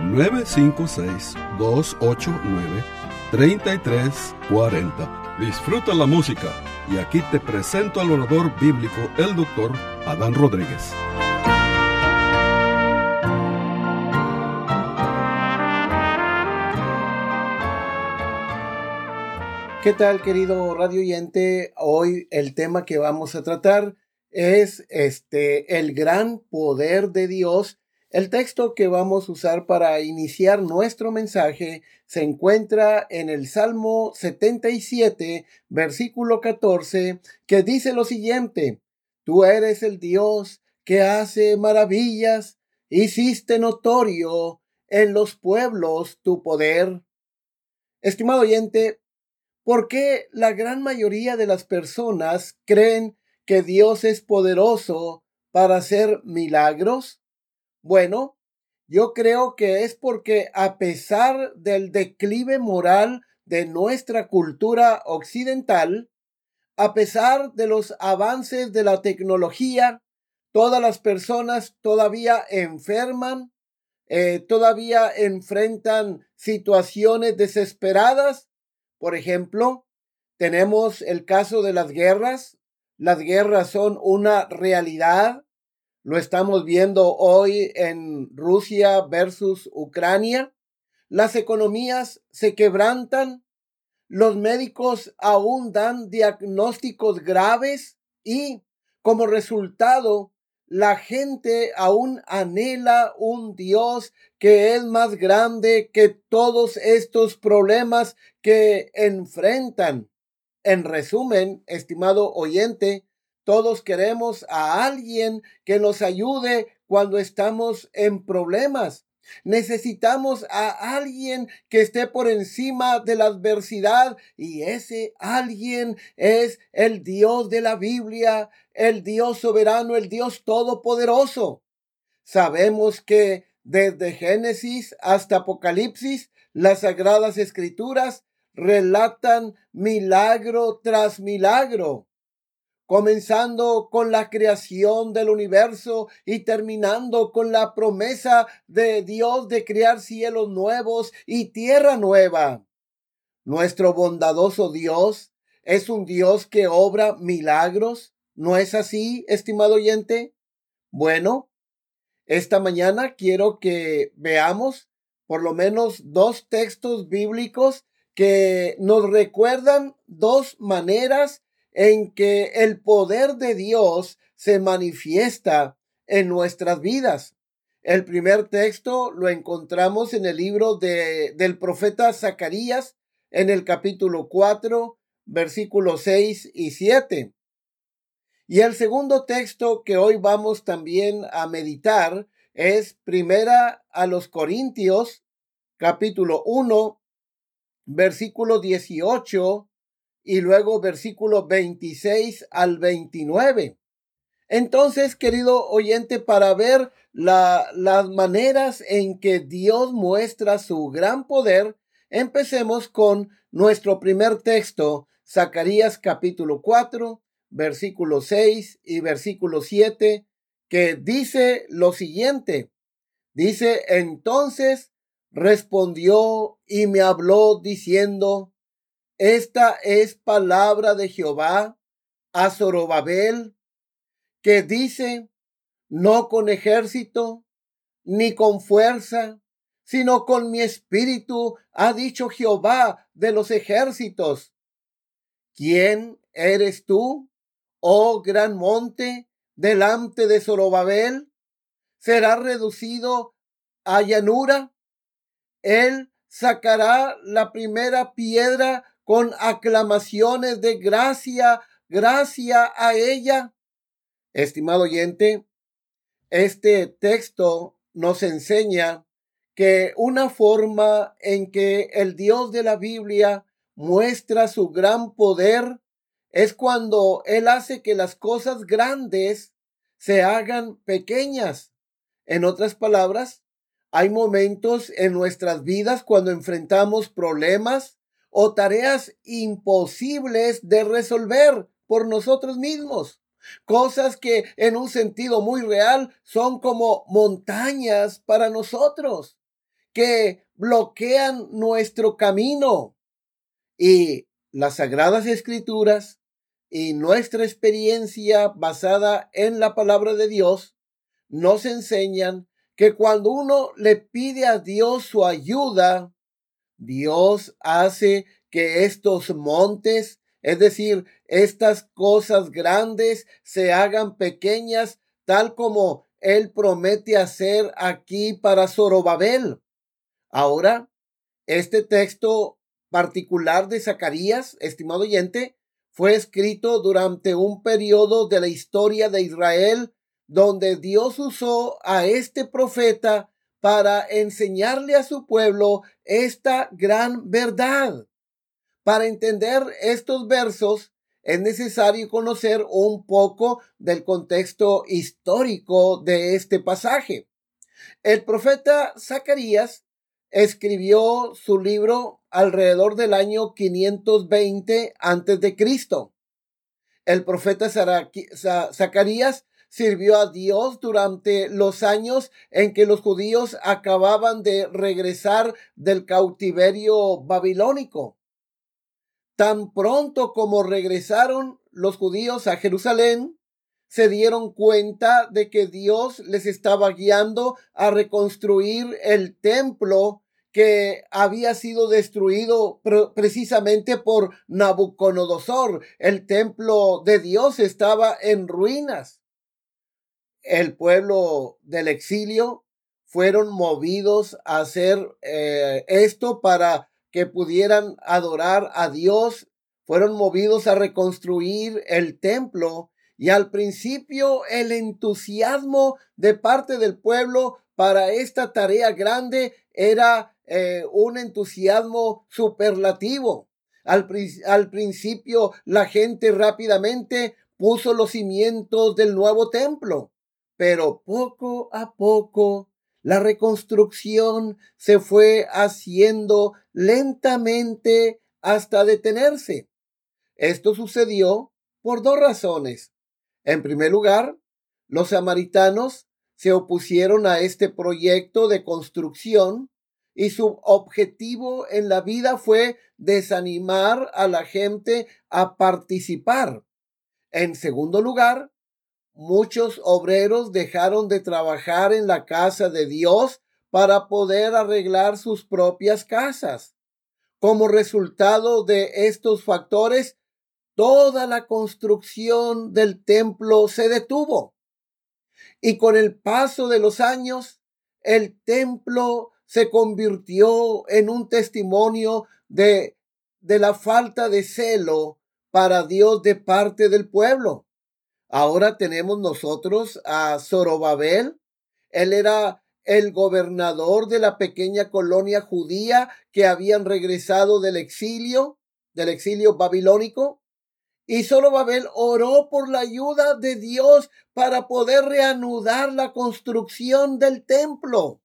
956-289-3340. Disfruta la música y aquí te presento al orador bíblico, el doctor Adán Rodríguez. ¿Qué tal, querido radio oyente? Hoy el tema que vamos a tratar es este el gran poder de Dios el texto que vamos a usar para iniciar nuestro mensaje se encuentra en el Salmo 77, versículo 14, que dice lo siguiente, Tú eres el Dios que hace maravillas, hiciste notorio en los pueblos tu poder. Estimado oyente, ¿por qué la gran mayoría de las personas creen que Dios es poderoso para hacer milagros? Bueno, yo creo que es porque a pesar del declive moral de nuestra cultura occidental, a pesar de los avances de la tecnología, todas las personas todavía enferman, eh, todavía enfrentan situaciones desesperadas. Por ejemplo, tenemos el caso de las guerras. Las guerras son una realidad. Lo estamos viendo hoy en Rusia versus Ucrania. Las economías se quebrantan. Los médicos aún dan diagnósticos graves y como resultado la gente aún anhela un Dios que es más grande que todos estos problemas que enfrentan. En resumen, estimado oyente, todos queremos a alguien que nos ayude cuando estamos en problemas. Necesitamos a alguien que esté por encima de la adversidad y ese alguien es el Dios de la Biblia, el Dios soberano, el Dios todopoderoso. Sabemos que desde Génesis hasta Apocalipsis, las sagradas escrituras relatan milagro tras milagro comenzando con la creación del universo y terminando con la promesa de Dios de crear cielos nuevos y tierra nueva. Nuestro bondadoso Dios es un Dios que obra milagros. ¿No es así, estimado oyente? Bueno, esta mañana quiero que veamos por lo menos dos textos bíblicos que nos recuerdan dos maneras en que el poder de Dios se manifiesta en nuestras vidas. El primer texto lo encontramos en el libro de, del profeta Zacarías, en el capítulo 4, versículos 6 y 7. Y el segundo texto que hoy vamos también a meditar es primera a los Corintios, capítulo 1, versículo 18 y luego versículo 26 al 29. Entonces, querido oyente, para ver la, las maneras en que Dios muestra su gran poder, empecemos con nuestro primer texto, Zacarías capítulo 4, versículo 6 y versículo 7, que dice lo siguiente. Dice, entonces respondió y me habló diciendo, esta es palabra de Jehová a Zorobabel, que dice, no con ejército, ni con fuerza, sino con mi espíritu, ha dicho Jehová de los ejércitos. ¿Quién eres tú, oh gran monte, delante de Zorobabel? ¿Será reducido a llanura? Él sacará la primera piedra con aclamaciones de gracia, gracia a ella. Estimado oyente, este texto nos enseña que una forma en que el Dios de la Biblia muestra su gran poder es cuando Él hace que las cosas grandes se hagan pequeñas. En otras palabras, hay momentos en nuestras vidas cuando enfrentamos problemas o tareas imposibles de resolver por nosotros mismos. Cosas que en un sentido muy real son como montañas para nosotros, que bloquean nuestro camino. Y las sagradas escrituras y nuestra experiencia basada en la palabra de Dios nos enseñan que cuando uno le pide a Dios su ayuda, Dios hace que estos montes, es decir, estas cosas grandes, se hagan pequeñas, tal como Él promete hacer aquí para Zorobabel. Ahora, este texto particular de Zacarías, estimado oyente, fue escrito durante un periodo de la historia de Israel donde Dios usó a este profeta para enseñarle a su pueblo esta gran verdad. Para entender estos versos es necesario conocer un poco del contexto histórico de este pasaje. El profeta Zacarías escribió su libro alrededor del año 520 antes de Cristo. El profeta Zacarías sirvió a Dios durante los años en que los judíos acababan de regresar del cautiverio babilónico. Tan pronto como regresaron los judíos a Jerusalén, se dieron cuenta de que Dios les estaba guiando a reconstruir el templo que había sido destruido precisamente por Nabucodonosor. El templo de Dios estaba en ruinas el pueblo del exilio fueron movidos a hacer eh, esto para que pudieran adorar a Dios, fueron movidos a reconstruir el templo y al principio el entusiasmo de parte del pueblo para esta tarea grande era eh, un entusiasmo superlativo. Al, al principio la gente rápidamente puso los cimientos del nuevo templo pero poco a poco la reconstrucción se fue haciendo lentamente hasta detenerse. Esto sucedió por dos razones. En primer lugar, los samaritanos se opusieron a este proyecto de construcción y su objetivo en la vida fue desanimar a la gente a participar. En segundo lugar, muchos obreros dejaron de trabajar en la casa de Dios para poder arreglar sus propias casas. Como resultado de estos factores, toda la construcción del templo se detuvo. Y con el paso de los años, el templo se convirtió en un testimonio de, de la falta de celo para Dios de parte del pueblo. Ahora tenemos nosotros a Zorobabel. Él era el gobernador de la pequeña colonia judía que habían regresado del exilio, del exilio babilónico. Y Zorobabel oró por la ayuda de Dios para poder reanudar la construcción del templo.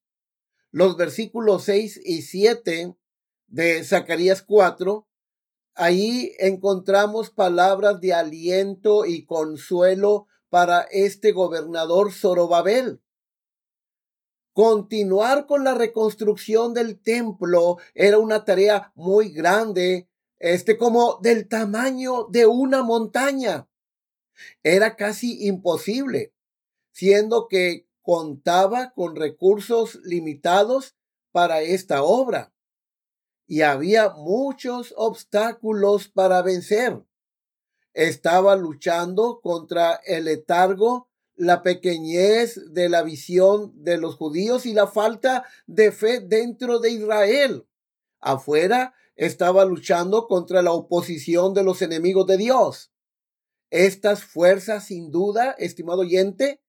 Los versículos 6 y 7 de Zacarías 4 Ahí encontramos palabras de aliento y consuelo para este gobernador Zorobabel. Continuar con la reconstrucción del templo era una tarea muy grande, este como del tamaño de una montaña. Era casi imposible, siendo que contaba con recursos limitados para esta obra y había muchos obstáculos para vencer. Estaba luchando contra el letargo, la pequeñez de la visión de los judíos y la falta de fe dentro de Israel. Afuera estaba luchando contra la oposición de los enemigos de Dios. Estas fuerzas, sin duda, estimado oyente,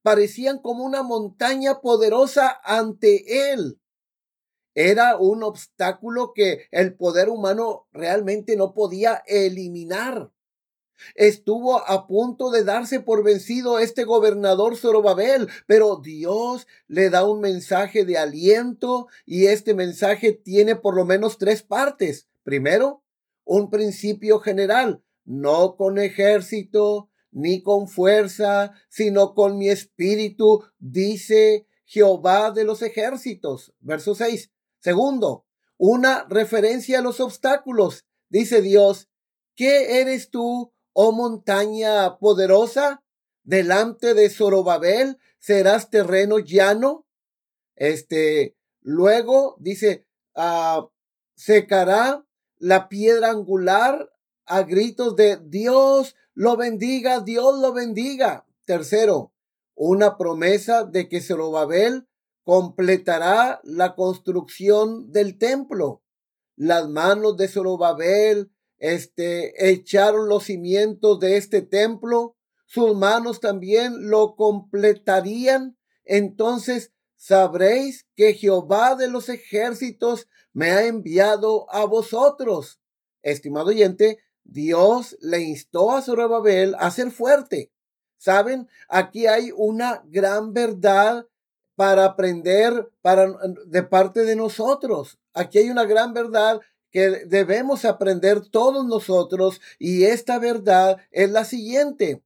parecían como una montaña poderosa ante él era un obstáculo que el poder humano realmente no podía eliminar. Estuvo a punto de darse por vencido este gobernador Zorobabel, pero Dios le da un mensaje de aliento y este mensaje tiene por lo menos tres partes. Primero, un principio general, no con ejército ni con fuerza, sino con mi espíritu, dice Jehová de los ejércitos. Verso 6. Segundo, una referencia a los obstáculos. Dice Dios, ¿qué eres tú, oh montaña poderosa? Delante de Zorobabel serás terreno llano. Este, luego dice, ah, secará la piedra angular a gritos de Dios lo bendiga, Dios lo bendiga. Tercero, una promesa de que Zorobabel completará la construcción del templo. Las manos de Zorobabel este, echaron los cimientos de este templo. Sus manos también lo completarían. Entonces sabréis que Jehová de los ejércitos me ha enviado a vosotros. Estimado oyente, Dios le instó a Zorobabel a ser fuerte. Saben, aquí hay una gran verdad para aprender para, de parte de nosotros. Aquí hay una gran verdad que debemos aprender todos nosotros y esta verdad es la siguiente.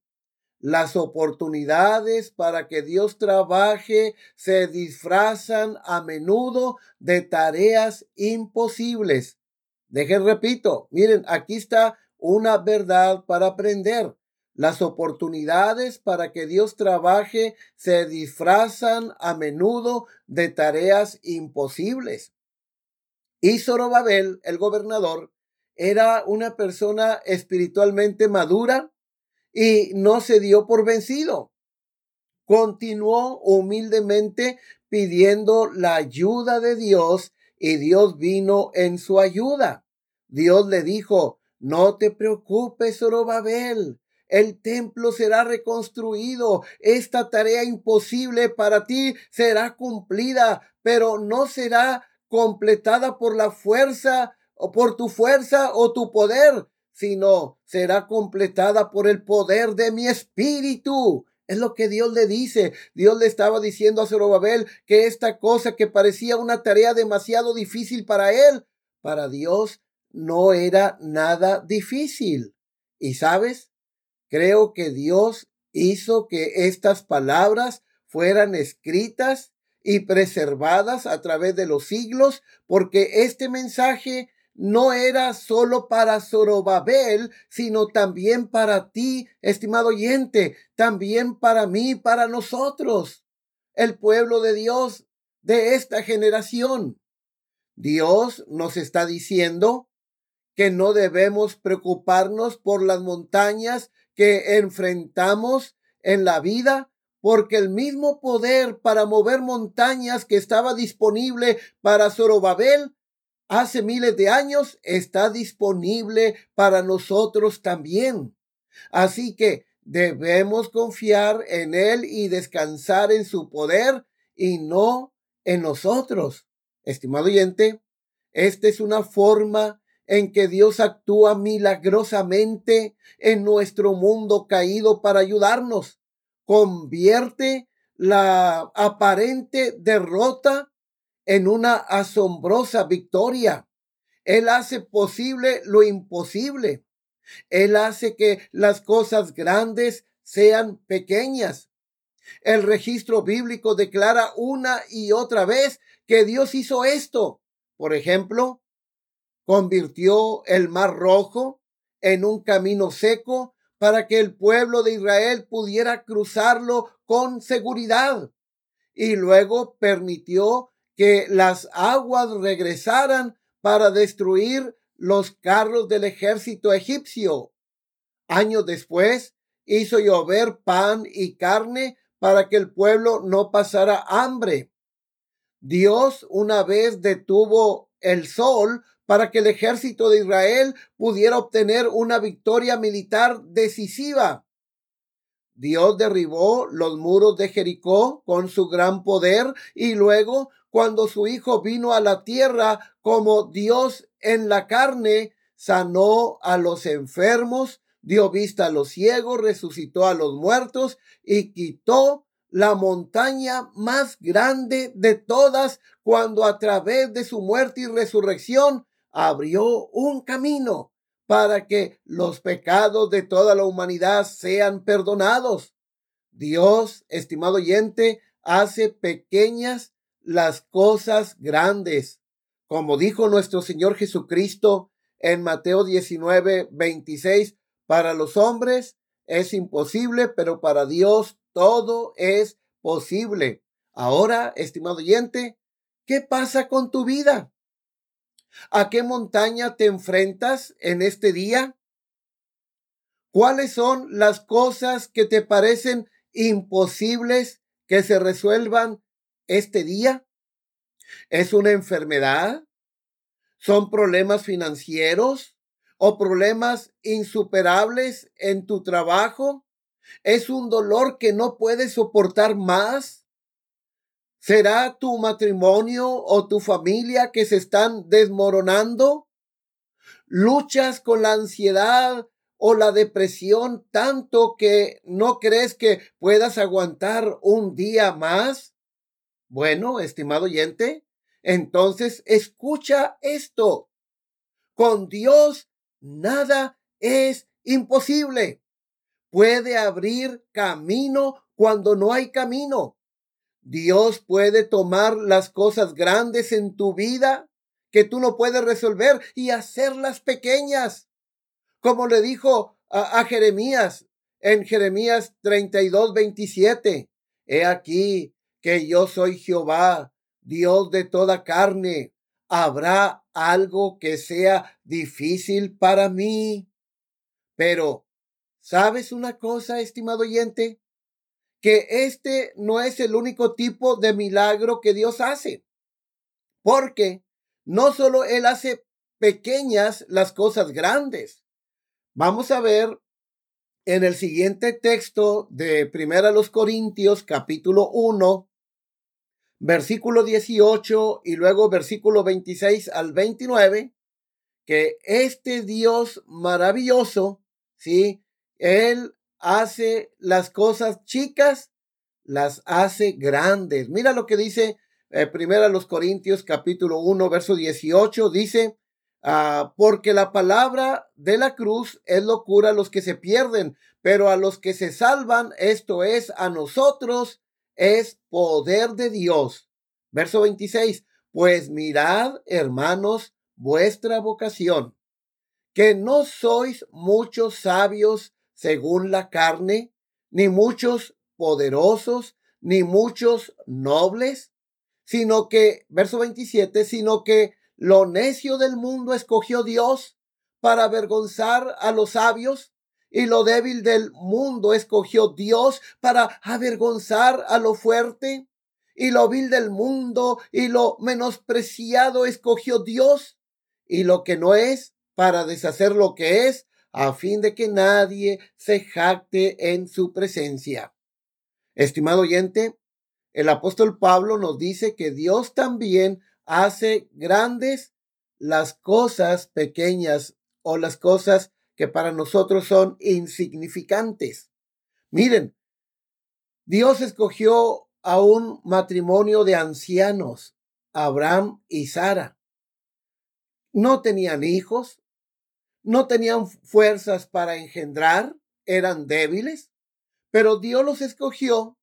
Las oportunidades para que Dios trabaje se disfrazan a menudo de tareas imposibles. Dejen, repito, miren, aquí está una verdad para aprender. Las oportunidades para que Dios trabaje se disfrazan a menudo de tareas imposibles. Y Zorobabel, el gobernador, era una persona espiritualmente madura y no se dio por vencido. Continuó humildemente pidiendo la ayuda de Dios y Dios vino en su ayuda. Dios le dijo, no te preocupes, Zorobabel, el templo será reconstruido. Esta tarea imposible para ti será cumplida, pero no será completada por la fuerza o por tu fuerza o tu poder, sino será completada por el poder de mi espíritu. Es lo que Dios le dice. Dios le estaba diciendo a Zorobabel que esta cosa que parecía una tarea demasiado difícil para él, para Dios no era nada difícil. Y sabes, Creo que Dios hizo que estas palabras fueran escritas y preservadas a través de los siglos, porque este mensaje no era solo para Zorobabel, sino también para ti, estimado oyente, también para mí, para nosotros, el pueblo de Dios de esta generación. Dios nos está diciendo que no debemos preocuparnos por las montañas que enfrentamos en la vida, porque el mismo poder para mover montañas que estaba disponible para Zorobabel hace miles de años está disponible para nosotros también. Así que debemos confiar en Él y descansar en su poder y no en nosotros. Estimado oyente, esta es una forma en que Dios actúa milagrosamente en nuestro mundo caído para ayudarnos. Convierte la aparente derrota en una asombrosa victoria. Él hace posible lo imposible. Él hace que las cosas grandes sean pequeñas. El registro bíblico declara una y otra vez que Dios hizo esto. Por ejemplo, convirtió el mar rojo en un camino seco para que el pueblo de Israel pudiera cruzarlo con seguridad. Y luego permitió que las aguas regresaran para destruir los carros del ejército egipcio. Años después, hizo llover pan y carne para que el pueblo no pasara hambre. Dios una vez detuvo el sol para que el ejército de Israel pudiera obtener una victoria militar decisiva. Dios derribó los muros de Jericó con su gran poder y luego, cuando su Hijo vino a la tierra como Dios en la carne, sanó a los enfermos, dio vista a los ciegos, resucitó a los muertos y quitó la montaña más grande de todas cuando a través de su muerte y resurrección abrió un camino para que los pecados de toda la humanidad sean perdonados. Dios, estimado oyente, hace pequeñas las cosas grandes. Como dijo nuestro Señor Jesucristo en Mateo 19, 26, para los hombres es imposible, pero para Dios todo es posible. Ahora, estimado oyente, ¿qué pasa con tu vida? ¿A qué montaña te enfrentas en este día? ¿Cuáles son las cosas que te parecen imposibles que se resuelvan este día? ¿Es una enfermedad? ¿Son problemas financieros o problemas insuperables en tu trabajo? ¿Es un dolor que no puedes soportar más? ¿Será tu matrimonio o tu familia que se están desmoronando? ¿Luchas con la ansiedad o la depresión tanto que no crees que puedas aguantar un día más? Bueno, estimado oyente, entonces escucha esto. Con Dios nada es imposible. Puede abrir camino cuando no hay camino. Dios puede tomar las cosas grandes en tu vida que tú no puedes resolver y hacerlas pequeñas como le dijo a, Jeremías en Jeremías 32, 27. He aquí que yo soy Jehová, Dios de toda carne. ¿Habrá algo que sea difícil para mí? Pero, ¿sabes una cosa, estimado oyente? Que este no es el único tipo de milagro que Dios hace. Porque no solo Él hace pequeñas las cosas grandes, Vamos a ver en el siguiente texto de Primera los Corintios, capítulo 1, versículo 18 y luego versículo 26 al 29, que este Dios maravilloso, ¿sí? Él hace las cosas chicas, las hace grandes. Mira lo que dice eh, Primera los Corintios, capítulo 1, verso 18, dice, Ah, porque la palabra de la cruz es locura a los que se pierden, pero a los que se salvan, esto es, a nosotros, es poder de Dios. Verso 26, pues mirad, hermanos, vuestra vocación, que no sois muchos sabios según la carne, ni muchos poderosos, ni muchos nobles, sino que, verso 27, sino que lo necio del mundo escogió Dios para avergonzar a los sabios y lo débil del mundo escogió Dios para avergonzar a lo fuerte y lo vil del mundo y lo menospreciado escogió Dios y lo que no es para deshacer lo que es a fin de que nadie se jacte en su presencia. Estimado oyente, el apóstol Pablo nos dice que Dios también hace grandes las cosas pequeñas o las cosas que para nosotros son insignificantes. Miren, Dios escogió a un matrimonio de ancianos, Abraham y Sara. No tenían hijos, no tenían fuerzas para engendrar, eran débiles, pero Dios los escogió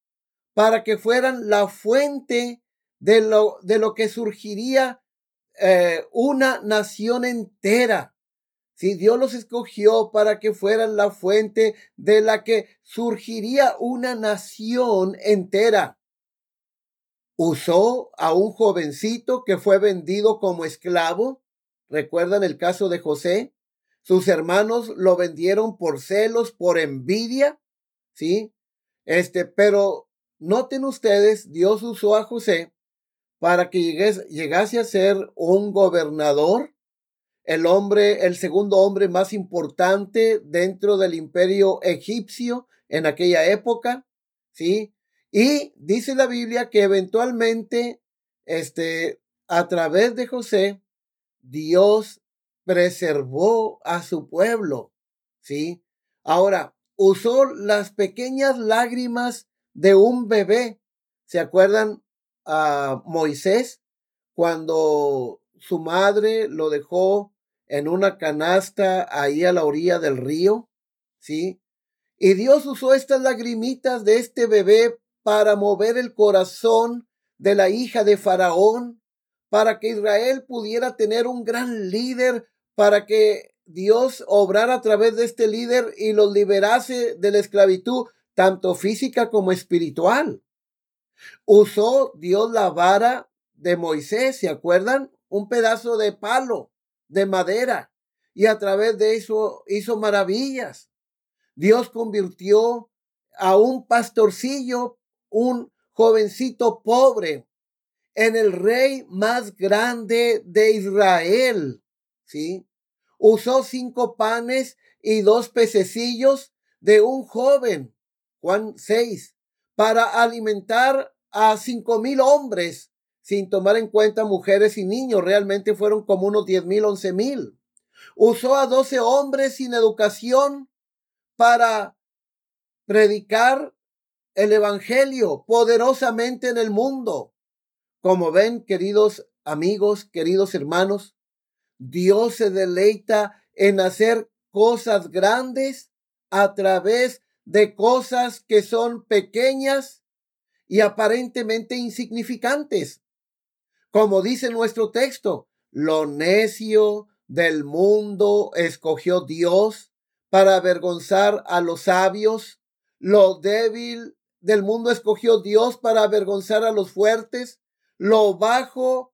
para que fueran la fuente de lo, de lo que surgiría eh, una nación entera. Si Dios los escogió para que fueran la fuente de la que surgiría una nación entera. Usó a un jovencito que fue vendido como esclavo. ¿Recuerdan el caso de José? Sus hermanos lo vendieron por celos, por envidia. ¿Sí? Este, pero noten ustedes, Dios usó a José para que llegase a ser un gobernador, el hombre, el segundo hombre más importante dentro del imperio egipcio en aquella época, ¿sí? Y dice la Biblia que eventualmente este, a través de José, Dios preservó a su pueblo, ¿sí? Ahora, usó las pequeñas lágrimas de un bebé. ¿Se acuerdan a Moisés cuando su madre lo dejó en una canasta ahí a la orilla del río? ¿Sí? Y Dios usó estas lagrimitas de este bebé para mover el corazón de la hija de Faraón, para que Israel pudiera tener un gran líder, para que Dios obrara a través de este líder y los liberase de la esclavitud, tanto física como espiritual. Usó Dios la vara de Moisés, ¿se acuerdan? Un pedazo de palo, de madera, y a través de eso hizo maravillas. Dios convirtió a un pastorcillo, un jovencito pobre, en el rey más grande de Israel. ¿Sí? Usó cinco panes y dos pececillos de un joven, Juan 6, para alimentar a cinco mil hombres, sin tomar en cuenta mujeres y niños. Realmente fueron como unos diez mil, once mil. Usó a doce hombres sin educación para predicar el Evangelio poderosamente en el mundo. Como ven, queridos amigos, queridos hermanos, Dios se deleita en hacer cosas grandes a través de cosas que son pequeñas y aparentemente insignificantes. Como dice nuestro texto, lo necio del mundo escogió Dios para avergonzar a los sabios. Lo débil del mundo escogió Dios para avergonzar a los fuertes. Lo bajo,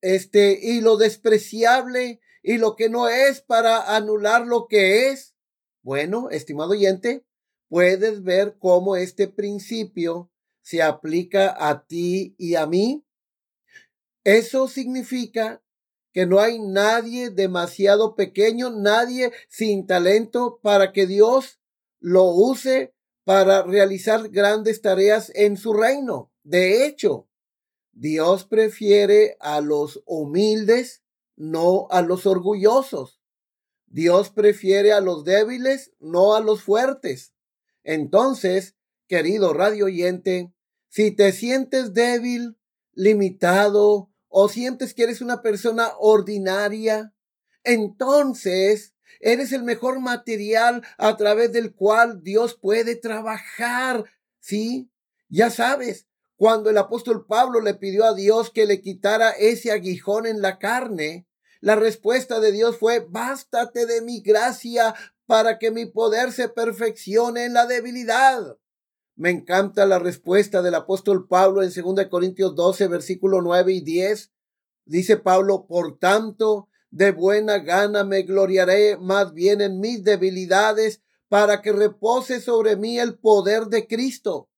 este, y lo despreciable y lo que no es para anular lo que es. Bueno, estimado oyente, puedes ver cómo este principio se aplica a ti y a mí. Eso significa que no hay nadie demasiado pequeño, nadie sin talento para que Dios lo use para realizar grandes tareas en su reino. De hecho, Dios prefiere a los humildes, no a los orgullosos. Dios prefiere a los débiles, no a los fuertes. Entonces, querido radio oyente, si te sientes débil, limitado, o sientes que eres una persona ordinaria, entonces eres el mejor material a través del cual Dios puede trabajar. ¿Sí? Ya sabes, cuando el apóstol Pablo le pidió a Dios que le quitara ese aguijón en la carne, la respuesta de Dios fue, bástate de mi gracia para que mi poder se perfeccione en la debilidad. Me encanta la respuesta del apóstol Pablo en 2 Corintios 12, versículo 9 y 10. Dice Pablo, por tanto, de buena gana me gloriaré más bien en mis debilidades para que repose sobre mí el poder de Cristo.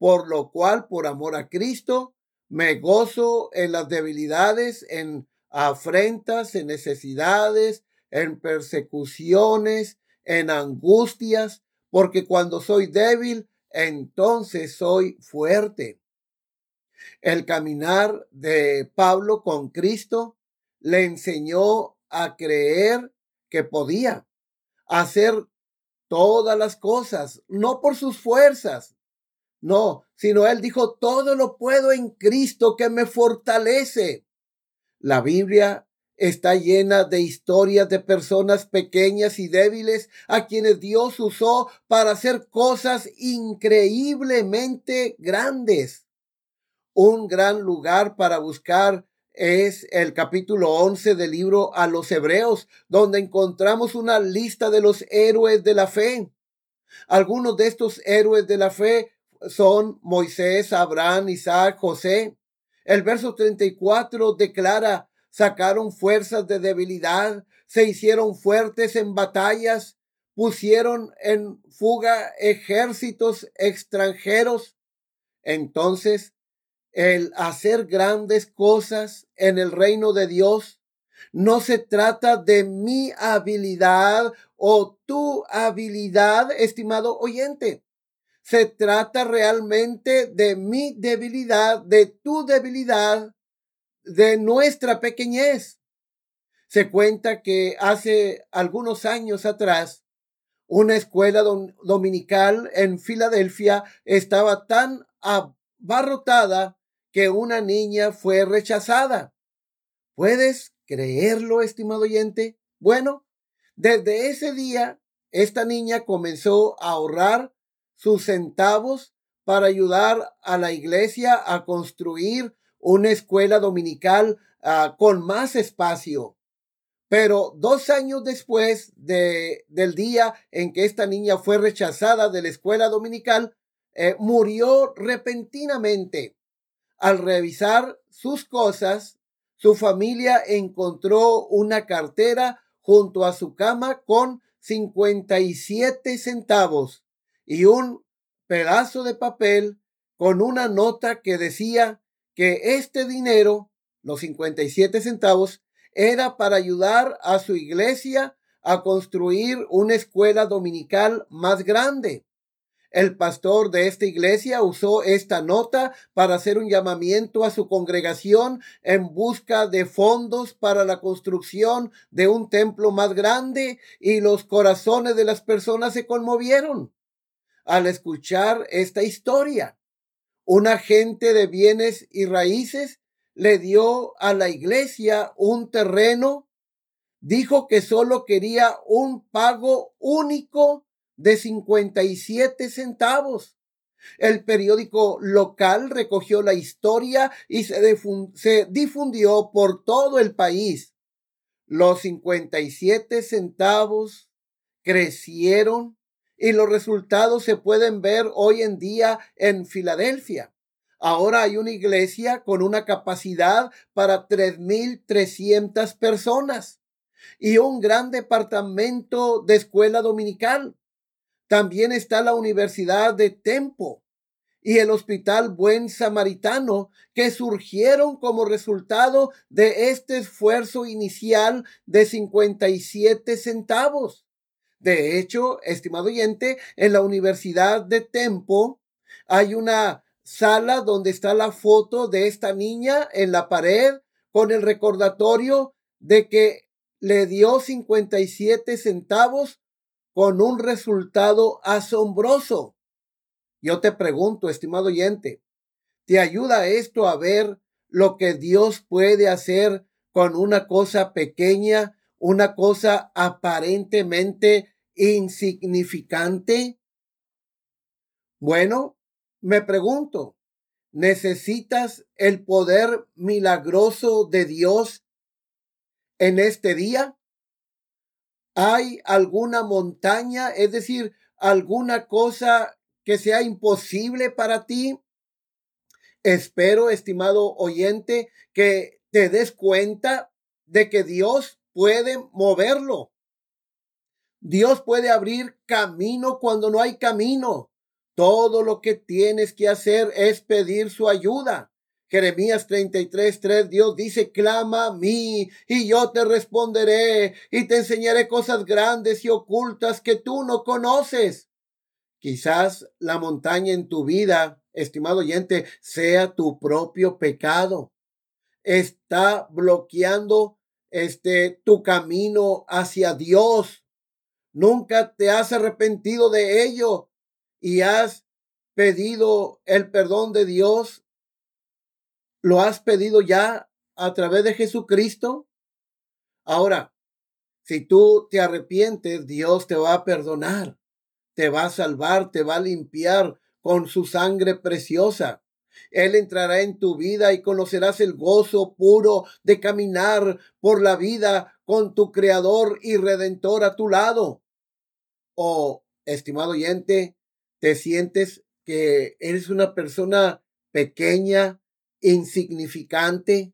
Por lo cual, por amor a Cristo, me gozo en las debilidades, en afrentas, en necesidades, en persecuciones, en angustias, porque cuando soy débil, entonces soy fuerte. El caminar de Pablo con Cristo le enseñó a creer que podía hacer todas las cosas, no por sus fuerzas, no, sino él dijo, todo lo puedo en Cristo que me fortalece. La Biblia está llena de historias de personas pequeñas y débiles a quienes Dios usó para hacer cosas increíblemente grandes. Un gran lugar para buscar es el capítulo 11 del libro a los Hebreos, donde encontramos una lista de los héroes de la fe. Algunos de estos héroes de la fe son Moisés, Abraham, Isaac, José. El verso 34 declara, sacaron fuerzas de debilidad, se hicieron fuertes en batallas, pusieron en fuga ejércitos extranjeros. Entonces, el hacer grandes cosas en el reino de Dios no se trata de mi habilidad o tu habilidad, estimado oyente. Se trata realmente de mi debilidad, de tu debilidad de nuestra pequeñez. Se cuenta que hace algunos años atrás, una escuela dominical en Filadelfia estaba tan abarrotada que una niña fue rechazada. ¿Puedes creerlo, estimado oyente? Bueno, desde ese día, esta niña comenzó a ahorrar sus centavos para ayudar a la iglesia a construir una escuela dominical ah, con más espacio. Pero dos años después de, del día en que esta niña fue rechazada de la escuela dominical, eh, murió repentinamente. Al revisar sus cosas, su familia encontró una cartera junto a su cama con 57 centavos y un pedazo de papel con una nota que decía que este dinero, los 57 centavos, era para ayudar a su iglesia a construir una escuela dominical más grande. El pastor de esta iglesia usó esta nota para hacer un llamamiento a su congregación en busca de fondos para la construcción de un templo más grande y los corazones de las personas se conmovieron al escuchar esta historia. Un agente de bienes y raíces le dio a la iglesia un terreno, dijo que solo quería un pago único de 57 centavos. El periódico local recogió la historia y se, se, difundió por todo el país. Los 57 centavos crecieron y los resultados se pueden ver hoy en día en Filadelfia. Ahora hay una iglesia con una capacidad para 3.300 personas y un gran departamento de escuela dominical. También está la Universidad de Tempo y el Hospital Buen Samaritano que surgieron como resultado de este esfuerzo inicial de 57 centavos. De hecho, estimado oyente, en la Universidad de Tempo hay una sala donde está la foto de esta niña en la pared con el recordatorio de que le dio 57 centavos con un resultado asombroso. Yo te pregunto, estimado oyente, ¿te ayuda esto a ver lo que Dios puede hacer con una cosa pequeña, una cosa aparentemente insignificante? Bueno, me pregunto, ¿necesitas el poder milagroso de Dios en este día? ¿Hay alguna montaña, es decir, alguna cosa que sea imposible para ti? Espero, estimado oyente, que te des cuenta de que Dios puede moverlo. Dios puede abrir camino cuando no hay camino. Todo lo que tienes que hacer es pedir su ayuda. Jeremías 33, 3, Dios dice, clama a mí y yo te responderé y te enseñaré cosas grandes y ocultas que tú no conoces. Quizás la montaña en tu vida, estimado oyente, sea tu propio pecado. Está bloqueando este tu camino hacia Dios. Nunca te has arrepentido de ello y has pedido el perdón de Dios, lo has pedido ya a través de Jesucristo. Ahora, si tú te arrepientes, Dios te va a perdonar, te va a salvar, te va a limpiar con su sangre preciosa. Él entrará en tu vida y conocerás el gozo puro de caminar por la vida con tu Creador y Redentor a tu lado. Oh, estimado oyente, te sientes que eres una persona pequeña, insignificante,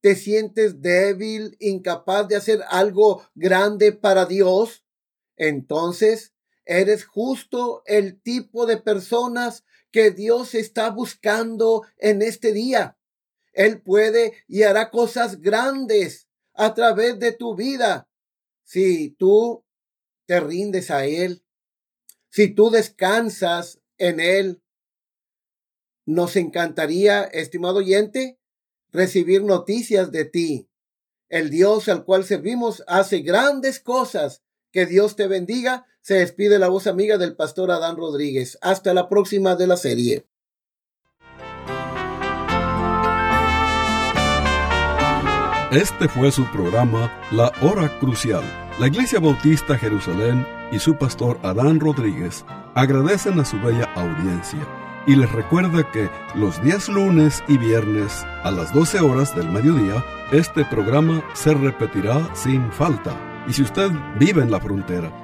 te sientes débil, incapaz de hacer algo grande para Dios, entonces eres justo el tipo de personas que Dios está buscando en este día. Él puede y hará cosas grandes a través de tu vida si tú te rindes a Él si tú descansas en Él, nos encantaría, estimado oyente, recibir noticias de ti. El Dios al cual servimos hace grandes cosas. Que Dios te bendiga. Se despide la voz amiga del pastor Adán Rodríguez. Hasta la próxima de la serie. Este fue su programa La Hora Crucial. La Iglesia Bautista Jerusalén y su pastor Adán Rodríguez agradecen a su bella audiencia y les recuerda que los días lunes y viernes a las 12 horas del mediodía, este programa se repetirá sin falta. Y si usted vive en la frontera,